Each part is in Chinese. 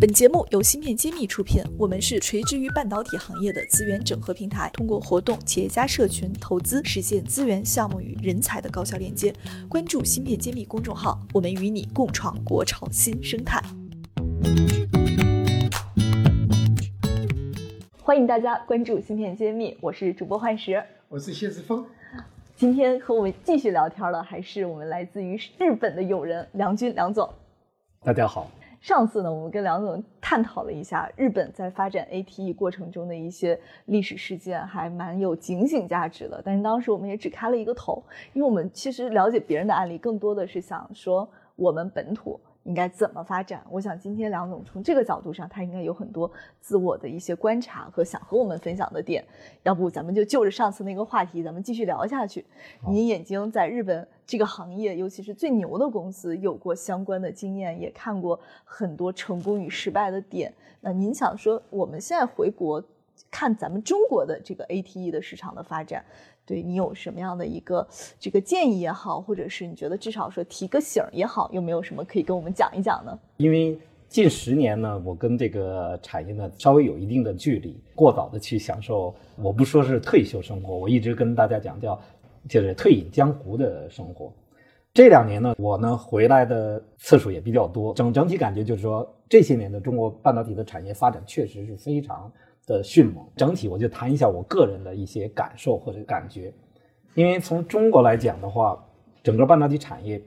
本节目由芯片揭秘出品，我们是垂直于半导体行业的资源整合平台，通过活动、企业家社群、投资，实现资源、项目与人才的高效链接。关注芯片揭秘公众号，我们与你共创国潮新生态。欢迎大家关注芯片揭秘，我是主播幻石，我是谢志峰。今天和我们继续聊天的还是我们来自于日本的友人梁军梁总。大家好。上次呢，我们跟梁总探讨了一下日本在发展 ATE 过程中的一些历史事件，还蛮有警醒价值的。但是当时我们也只开了一个头，因为我们其实了解别人的案例，更多的是想说我们本土。应该怎么发展？我想今天梁总从这个角度上，他应该有很多自我的一些观察和想和我们分享的点。要不咱们就就着上次那个话题，咱们继续聊下去。您眼睛在日本这个行业，尤其是最牛的公司，有过相关的经验，也看过很多成功与失败的点。那您想说，我们现在回国看咱们中国的这个 ATE 的市场的发展？对你有什么样的一个这个建议也好，或者是你觉得至少说提个醒也好，有没有什么可以跟我们讲一讲呢？因为近十年呢，我跟这个产业呢稍微有一定的距离，过早的去享受，我不说是退休生活，我一直跟大家讲叫就是退隐江湖的生活。这两年呢，我呢回来的次数也比较多，整整体感觉就是说这些年的中国半导体的产业发展确实是非常。的迅猛，整体我就谈一下我个人的一些感受或者感觉，因为从中国来讲的话，整个半导体产业，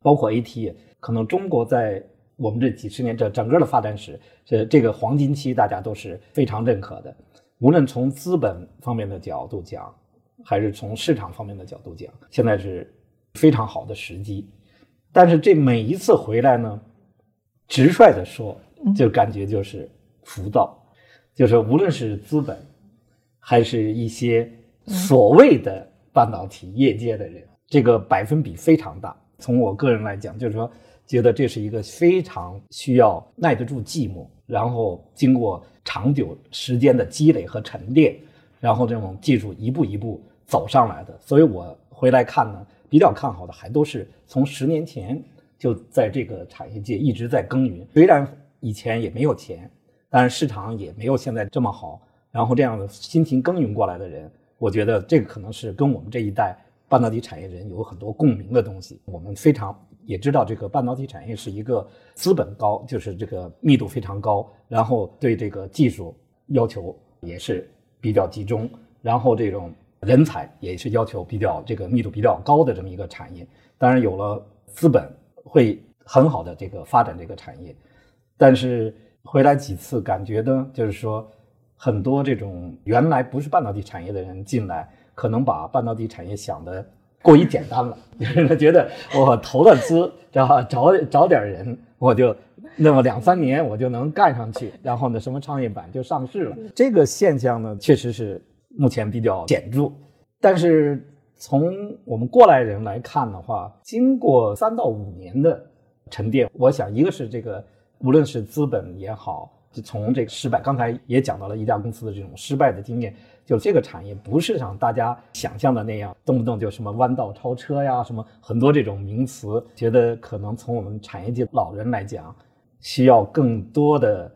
包括 AT，可能中国在我们这几十年这整个的发展史，这这个黄金期，大家都是非常认可的。无论从资本方面的角度讲，还是从市场方面的角度讲，现在是非常好的时机。但是这每一次回来呢，直率的说，就感觉就是浮躁。就是无论是资本，还是一些所谓的半导体业界的人，这个百分比非常大。从我个人来讲，就是说，觉得这是一个非常需要耐得住寂寞，然后经过长久时间的积累和沉淀，然后这种技术一步一步走上来的。所以我回来看呢，比较看好的还都是从十年前就在这个产业界一直在耕耘，虽然以前也没有钱。但是市场也没有现在这么好，然后这样的辛勤耕耘过来的人，我觉得这个可能是跟我们这一代半导体产业人有很多共鸣的东西。我们非常也知道，这个半导体产业是一个资本高，就是这个密度非常高，然后对这个技术要求也是比较集中，然后这种人才也是要求比较这个密度比较高的这么一个产业。当然有了资本，会很好的这个发展这个产业，但是。回来几次，感觉呢，就是说，很多这种原来不是半导体产业的人进来，可能把半导体产业想的过于简单了，就是他觉得我投了资，然后找找点人，我就那么两三年我就能干上去，然后呢，什么创业板就上市了。这个现象呢，确实是目前比较显著。但是从我们过来人来看的话，经过三到五年的沉淀，我想一个是这个。无论是资本也好，就从这个失败，刚才也讲到了一家公司的这种失败的经验，就这个产业不是像大家想象的那样，动不动就什么弯道超车呀，什么很多这种名词，觉得可能从我们产业界老人来讲，需要更多的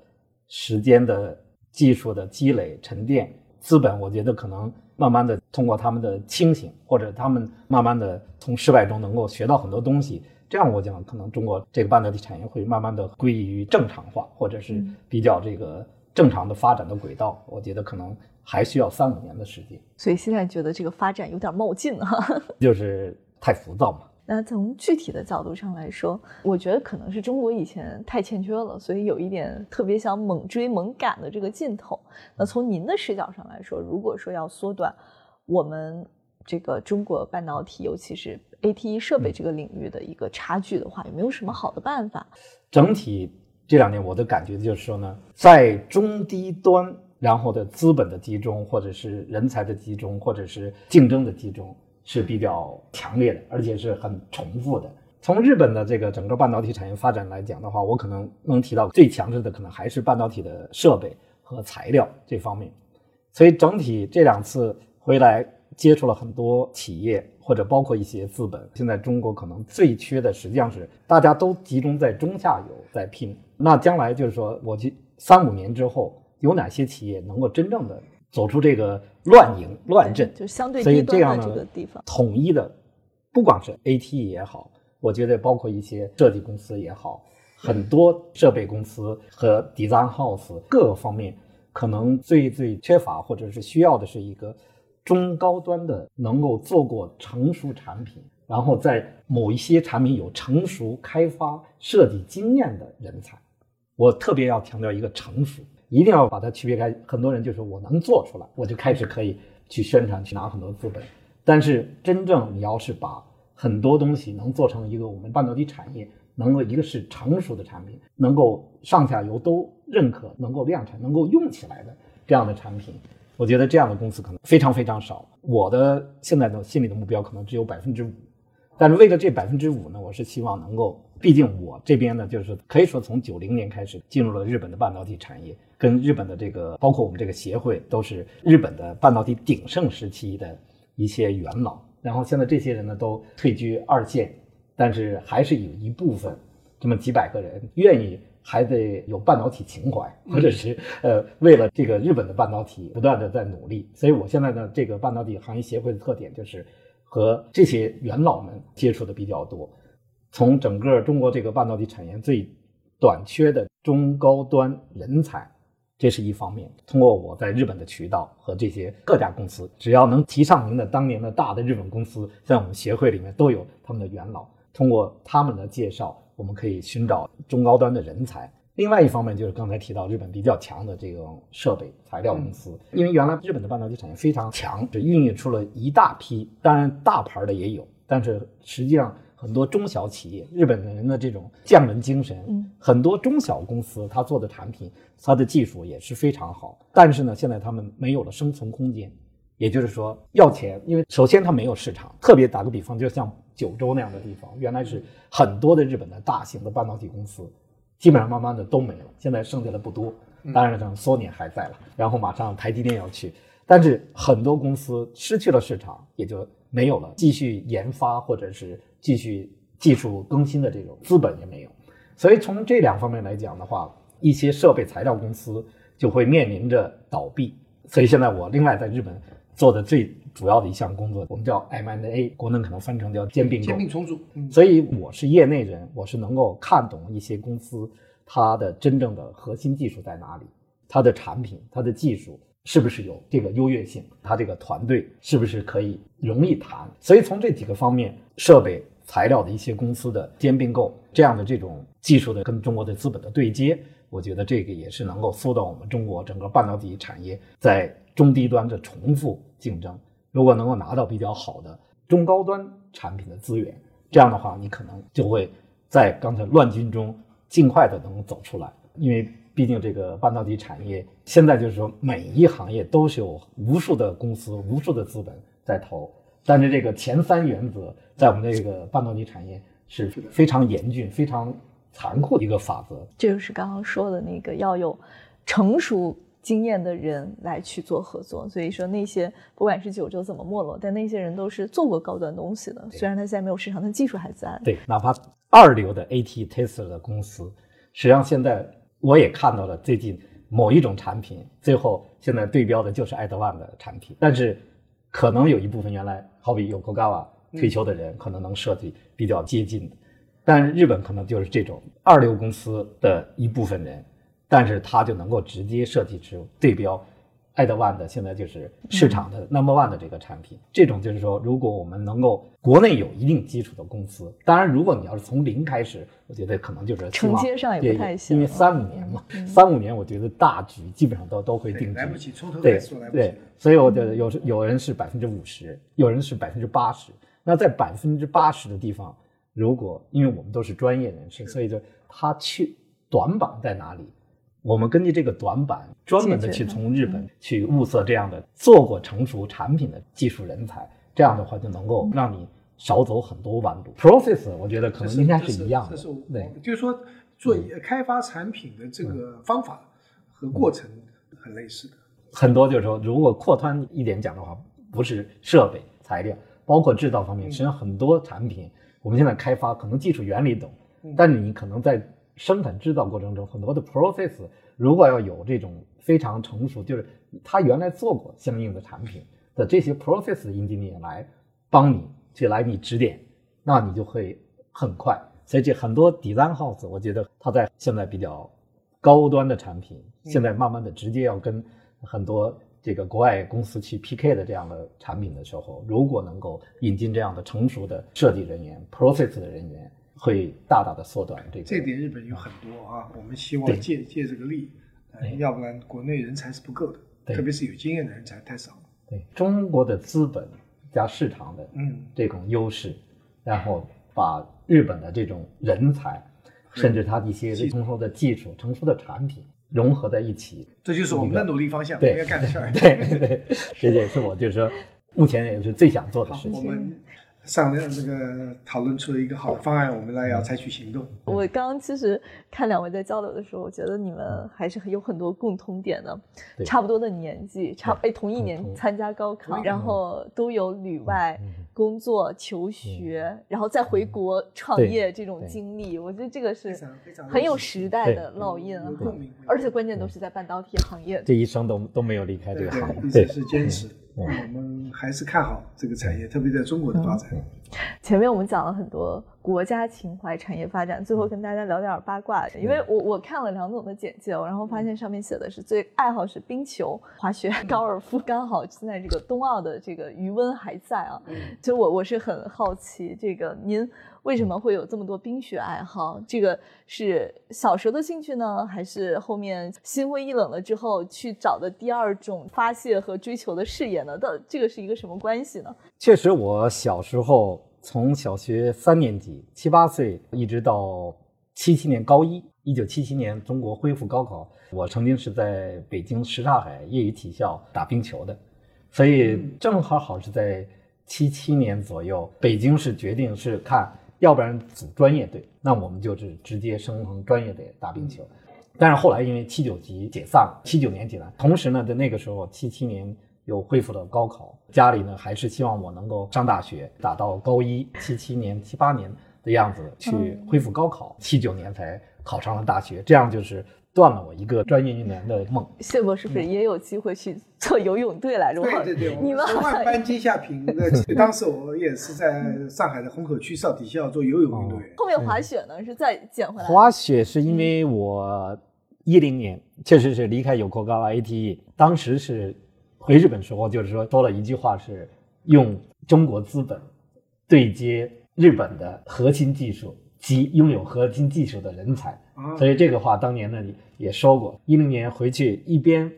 时间的技术的积累沉淀，资本我觉得可能慢慢的通过他们的清醒，或者他们慢慢的从失败中能够学到很多东西。这样我讲，可能中国这个半导体产业会慢慢的归于正常化，或者是比较这个正常的发展的轨道。我觉得可能还需要三五年的时间。所以现在觉得这个发展有点冒进了，就是太浮躁嘛。那从具体的角度上来说，我觉得可能是中国以前太欠缺了，所以有一点特别想猛追猛赶的这个劲头。那从您的视角上来说，如果说要缩短我们这个中国半导体，尤其是 ATE 设备这个领域的一个差距的话，有没有什么好的办法？整体这两年我的感觉就是说呢，在中低端，然后的资本的集中，或者是人才的集中，或者是竞争的集中是比较强烈的，而且是很重复的。从日本的这个整个半导体产业发展来讲的话，我可能能提到最强势的，可能还是半导体的设备和材料这方面。所以整体这两次回来接触了很多企业。或者包括一些资本，现在中国可能最缺的实际上是大家都集中在中下游，在拼。那将来就是说，我去三五年之后，有哪些企业能够真正的走出这个乱营乱阵？就相对所以低端这样的这个地方，统一的，不光是 AT 也好，我觉得包括一些设计公司也好，很多设备公司和 design house 各个方面，可能最最缺乏或者是需要的是一个中高端的能够做过成熟产品，然后在某一些产品有成熟开发设计经验的人才。我特别要强调一个成熟，一定要把它区别开。很多人就说我能做出来，我就开始可以去宣传，去拿很多资本。但是真正你要是把很多东西能做成一个我们半导体产业能够一个是成熟的产品，能够上下游都认可，能够量产，能够用起来的这样的产品，我觉得这样的公司可能非常非常少。我的现在的心里的目标可能只有百分之五，但是为了这百分之五呢，我是希望能够，毕竟我这边呢，就是可以说从九零年开始进入了日本的半导体产业，跟日本的这个包括我们这个协会都是日本的半导体鼎盛时期的一些元老。然后现在这些人呢都退居二线，但是还是有一部分这么几百个人愿意。还得有半导体情怀，或者是呃，为了这个日本的半导体不断的在努力。所以我现在呢，这个半导体行业协会的特点就是和这些元老们接触的比较多。从整个中国这个半导体产业最短缺的中高端人才，这是一方面。通过我在日本的渠道和这些各家公司，只要能提上名的当年的大的日本公司，在我们协会里面都有他们的元老。通过他们的介绍，我们可以寻找中高端的人才。另外一方面就是刚才提到日本比较强的这种设备材料公司，因为原来日本的半导体产业非常强，是孕育出了一大批，当然大牌的也有，但是实际上很多中小企业，日本人的这种匠人精神，嗯，很多中小公司他做的产品，他的技术也是非常好，但是呢，现在他们没有了生存空间，也就是说要钱，因为首先它没有市场，特别打个比方，就像九州那样的地方，原来是很多的日本的大型的半导体公司。基本上慢慢的都没了，现在剩下的不多。当然，像索尼还在了，然后马上台积电要去，但是很多公司失去了市场，也就没有了继续研发或者是继续技术更新的这种资本也没有。所以从这两方面来讲的话，一些设备材料公司就会面临着倒闭。所以现在我另外在日本做的最主要的一项工作，我们叫 M&A，国内可能翻成叫兼并购。兼并重组。嗯所以我是业内人，我是能够看懂一些公司它的真正的核心技术在哪里，它的产品、它的技术是不是有这个优越性，它这个团队是不是可以容易谈。所以从这几个方面，设备、材料的一些公司的兼并购，这样的这种技术的跟中国的资本的对接，我觉得这个也是能够缩短我们中国整个半导体产业在中低端的重复竞争。如果能够拿到比较好的中高端产品的资源，这样的话，你可能就会在刚才乱军中尽快的能走出来。因为毕竟这个半导体产业现在就是说每一行业都是有无数的公司、无数的资本在投，但是这个前三原则在我们这个半导体产业是非常严峻、非常残酷的一个法则。这就是刚刚说的那个要有成熟经验的人来去做合作。所以说那些不管是九州怎么没落，但那些人都是做过高端东西的。虽然他现在没有市场，但技术还在。对，哪怕二流的 AT Tesla 的公司，实际上现在我也看到了最近某一种产品，最后现在对标的就是爱德万的产品，但是可能有一部分原来好比有 Kogawa 退休的人，可能能设计比较接近的，但日本可能就是这种二流公司的一部分人，但是它就能够直接设计出对标爱德万的现在就是市场的 number one 的这个产品。这种就是说，如果我们能够国内有一定基础的公司，当然如果你要是从零开始，我觉得可能就是承接上也不太行因为三五年嘛，三五年我觉得大局基本上都都会定局，对来不及，从头对开始说来不及对。，所以我觉得有时有人是百分之五十，有人是百分之八十。那在百分之八十的地方，如果因为我们都是专业人士，所以就他去短板在哪里？我们根据这个短板，专门的去从日本去物色这样的做过成熟产品的技术人才，这样的话就能够让你少走很多弯路。Process 我觉得可能应该是一样的对。就是说做开发产品的这个方法和过程很类似的。很多就是说，如果扩宽一点讲的话，不是设备、材料，包括制造方面，实际上很多产品，我们现在开发可能技术原理懂，但是你可能在生产制造过程中很多的 process，如果要有这种非常成熟，就是他原来做过相应的产品的这些 process engineer 来帮你去来你指点，那你就会很快。所以这很多 design house，我觉得它在现在比较高端的产品，现在慢慢的直接要跟很多这个国外公司去 PK 的这样的产品的时候，如果能够引进这样的成熟的设计人员、process 的人员，会大大的缩短这个。这点日本有很多啊，我们希望借借这个力，呃要不然国内人才是不够的，特别是有经验的人才太少了。对中国的资本加市场的嗯，这种优势，然后把日本的这种人才，甚至它一些成熟的技术、成熟的产品融合在一起，这就是我们的努力方向，我对们要干的事儿。对对，这也是我就是说，目前也是最想做的事，情。我们上的这个讨论出了一个好的方案，我们来要采取行动。我刚刚其实看两位在交流的时候，我觉得你们还是有很多共通点的，差不多的年纪，差哎同一年参加高考，然后都有旅外嗯工作、求学，然后再回国创业这种经历，我觉得这个是非常非常很有有时代的烙印啊。而且关键都是在半导体行业。这一生都都没有离开这个行业，对，一直是坚持。嗯我们还是看好这个产业，特别在中国的发展。前面我们讲了很多国家情怀、产业发展，最后跟大家聊点八卦。因为我我看了梁总的简介，然后发现上面写的是最爱好是冰球、滑雪、高尔夫，刚好现在这个冬奥的这个余温还在啊。其实我我是很好奇，这个您为什么会有这么多冰雪爱好？这个是小时候的兴趣呢，还是后面心灰意冷了之后去找的第二种发泄和追求的事业呢？到这个是一个什么关系呢？确实，我小时候从小学三年级七八岁一直到七七年高一，一九七七年中国恢复高考，我曾经是在北京什刹海业余体校打冰球的，所以正好好是在七七年左右，北京是决定是看，要不然组专业队，那我们就是直接升成专业队打冰球。但是后来因为七九级解散了，七九年解散，同时呢，在那个时候七七年又恢复了高考，家里呢还是希望我能够上大学，打到高一，七七年、七八年的样子去恢复高考，七九年才考上了大学，这样就是断了我一个专业运动员的梦。谢博是不是也有机会去做游泳队来着？对对对，你们万般皆下品。那当时我也是在上海的虹口区少体校做游泳运动员。后面滑雪呢是再捡回来。滑雪是因为我一零年确实是离开有 o 高 ATE，当时是回日本时候，就是说说了一句话是用中国资本对接日本的核心技术及拥有核心技术的人才，啊所以这个话当年呢也说过。一零年回去一边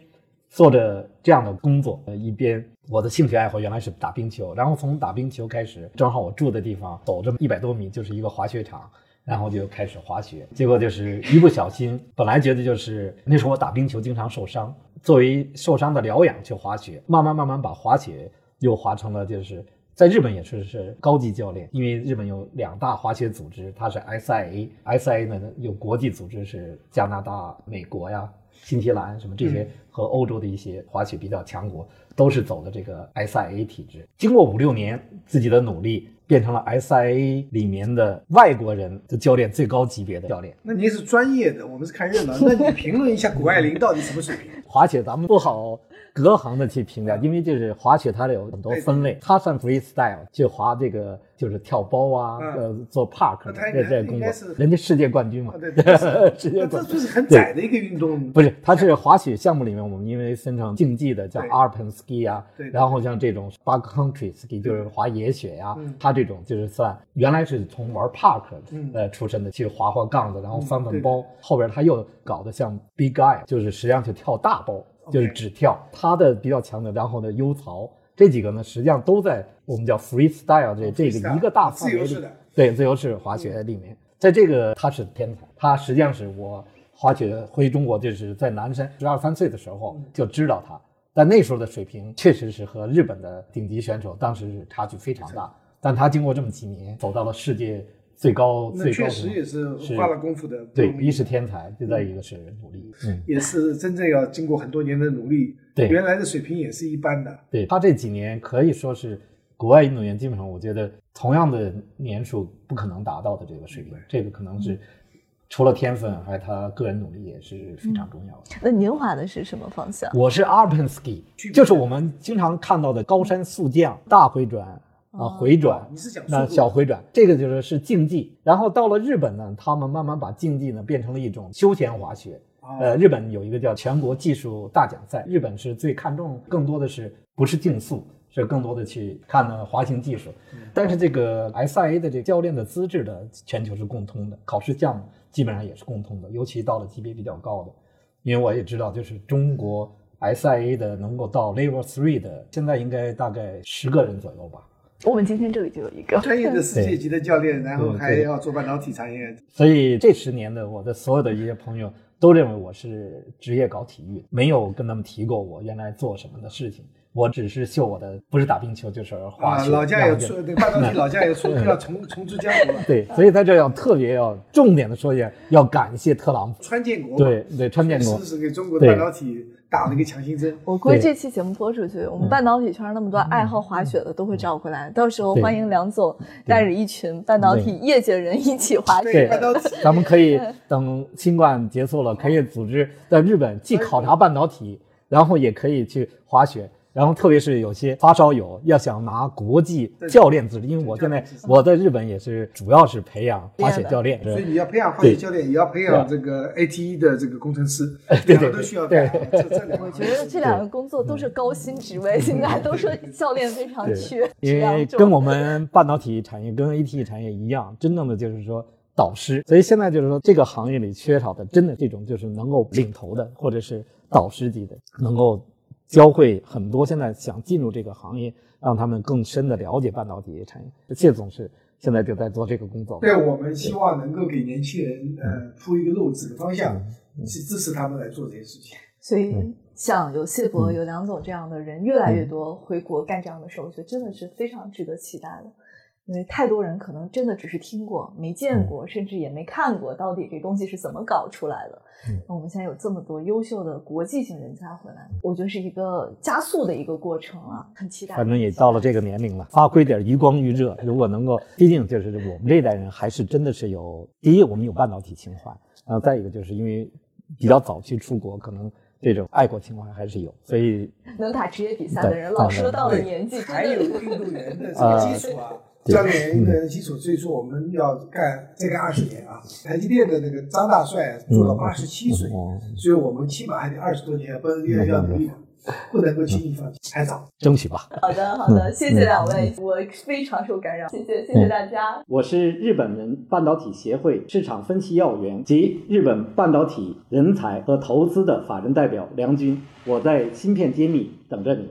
做着这样的工作，呃一边我的兴趣爱好原来是打冰球，然后从打冰球开始，正好我住的地方走这么一百多米就是一个滑雪场。然后就开始滑雪，结果就是一不小心，本来觉得就是那时候我打冰球经常受伤，作为受伤的疗养去滑雪，慢慢慢慢把滑雪又滑成了就是在日本也是是高级教练，因为日本有两大滑雪组织，它是 SIA，SIA 呢有国际组织是加拿大、美国呀、新西兰什么这些和欧洲的一些滑雪比较强国，都是走的这个 SIA 体制。经过五六年自己的努力，变成了 SIA 里面的外国人的教练最高级别的教练。那您是专业的，我们是看热闹。那你评论一下谷爱凌到底什么水平？华姐咱们不好隔行的去评价，因为就是滑雪它有很多分类，它算 freestyle，就滑这个就是跳包啊，嗯。呃，做 park 这这工作。人家世界冠军嘛。啊，对对，世界冠军。这就是很窄的一个运动。不是，它是滑雪项目里面，我们因为分成竞技的，叫 alpine ski 啊对，然后像这种 backcountry ski 就是滑野雪呀、嗯。它这种就是算原来是从玩 park 嗯。呃出身的，去滑滑杠子，然后翻翻包，后边他又搞得像 big guy，就是实际上去跳大包，就是只跳，他的比较强的，然后呢 U 槽这几个呢，实际上都在我们叫 freestyle 这这个一个大范围里自由式的，对，自由式滑雪里面，在这个他是天才，他实际上是我滑雪回中国就是在南山十二三岁的时候就知道他，但那时候的水平确实是和日本的顶级选手当时是差距非常大，但他经过这么几年走到了世界最高那最高峰确实也是是花了功夫的。对，一是天才，就在一个是努力，嗯，也是真正要经过很多年的努力，对原来的水平也是一般的。对他这几年可以说是国外运动员基本上我觉得同样的年数不可能达到的这个水平，这个可能是除了天分，还有他个人努力也是非常重要的。那您滑的是什么方向？我是 alpinski，就是我们经常看到的高山速降、大回转啊、回转。你是讲那小回转，这个就是是竞技。然后到了日本呢，他们慢慢把竞技呢变成了一种休闲滑雪。呃，日本有一个叫全国技术大奖赛，日本是最看重更多的是不是竞速，是更多的去看呢滑行技术。但是这个 SIA 的这个教练的资质的全球是共通的，考试项目基本上也是共通的，尤其到了级别比较高的，因为我也知道，就是中国 SIA 的能够到 Level Three 的，现在应该大概十个人左右吧。我们今天这里就有一个。专业的世界级的教练，然后还要做半导体产业，所以这十年的我的所有的一些朋友都认为我是职业搞体育，没有跟他们提过我原来做什么的事情。我只是秀我的，不是打冰球就是滑啊，雪。老家也出，对半导体老家也出，要重 重出江湖了。对，所以在这要特别要重点的说一下，要感谢特朗普。川建国对对，川建国是给中国的半导体打了一个强心针。我估计这期节目播出去，我们半导体圈那么多爱好滑雪的都会找回来。到时候欢迎梁总带着一群半导体业界人一起滑对雪。半导 体咱们可以等新冠结束了，可以组织在日本既考察半导体，然后也可以去滑雪。然后特别是有些发烧友要想拿国际教练资质，因为我现在我在日本也是主要是培养滑雪教练，所以你要培养滑雪教练，也要培养这个 ATE 的这个工程师，对对两个都需要干。这这两个我觉得这两个工作都是高薪职位，现在都说教练非常缺，因为跟我们半导体产业跟 ATE 产业一样，真正的就是说导师。所以现在就是说这个行业里缺少的，真的这种就是能够领头的，或者是导师级的，能够教会很多现在想进入这个行业，让他们更深的了解半导体产业。谢总是现在就在做这个工作。对我们希望能够给年轻人呃铺一个路，子的方向，去支持他们来做这些事情。所以像有谢博、有梁总这样的人越来越多回国干这样的事，我觉得真的是非常值得期待的。因为太多人可能真的只是听过，没见过，甚至也没看过，到底这东西是怎么搞出来的。嗯那我们现在有这么多优秀的国际性人才回来，我觉得是一个加速的一个过程啊，很期待。反正也到了这个年龄了，发挥点余光余热。如果能够，毕竟就是我们这一代人还是真的是有，第一我们有半导体情怀，然后再一个就是因为比较早期出国，可能这种爱国情怀还是有，所以能打职业比赛的人，老师到了年纪，还有真的运动员的 这个基础啊，教练员运动员的基础，所以说我们要干再干二十年啊。台积电的那个张大帅做到八十七岁，嗯所以我们起码还得二十多年，不要要努力的，不能够轻易放弃，还早。争取吧。好的，好的，谢谢两位，我非常受感染，谢谢，谢谢大家。我是日本人半导体协会市场分析要员及日本半导体人才和投资的法人代表梁军，我在芯片揭秘等着你。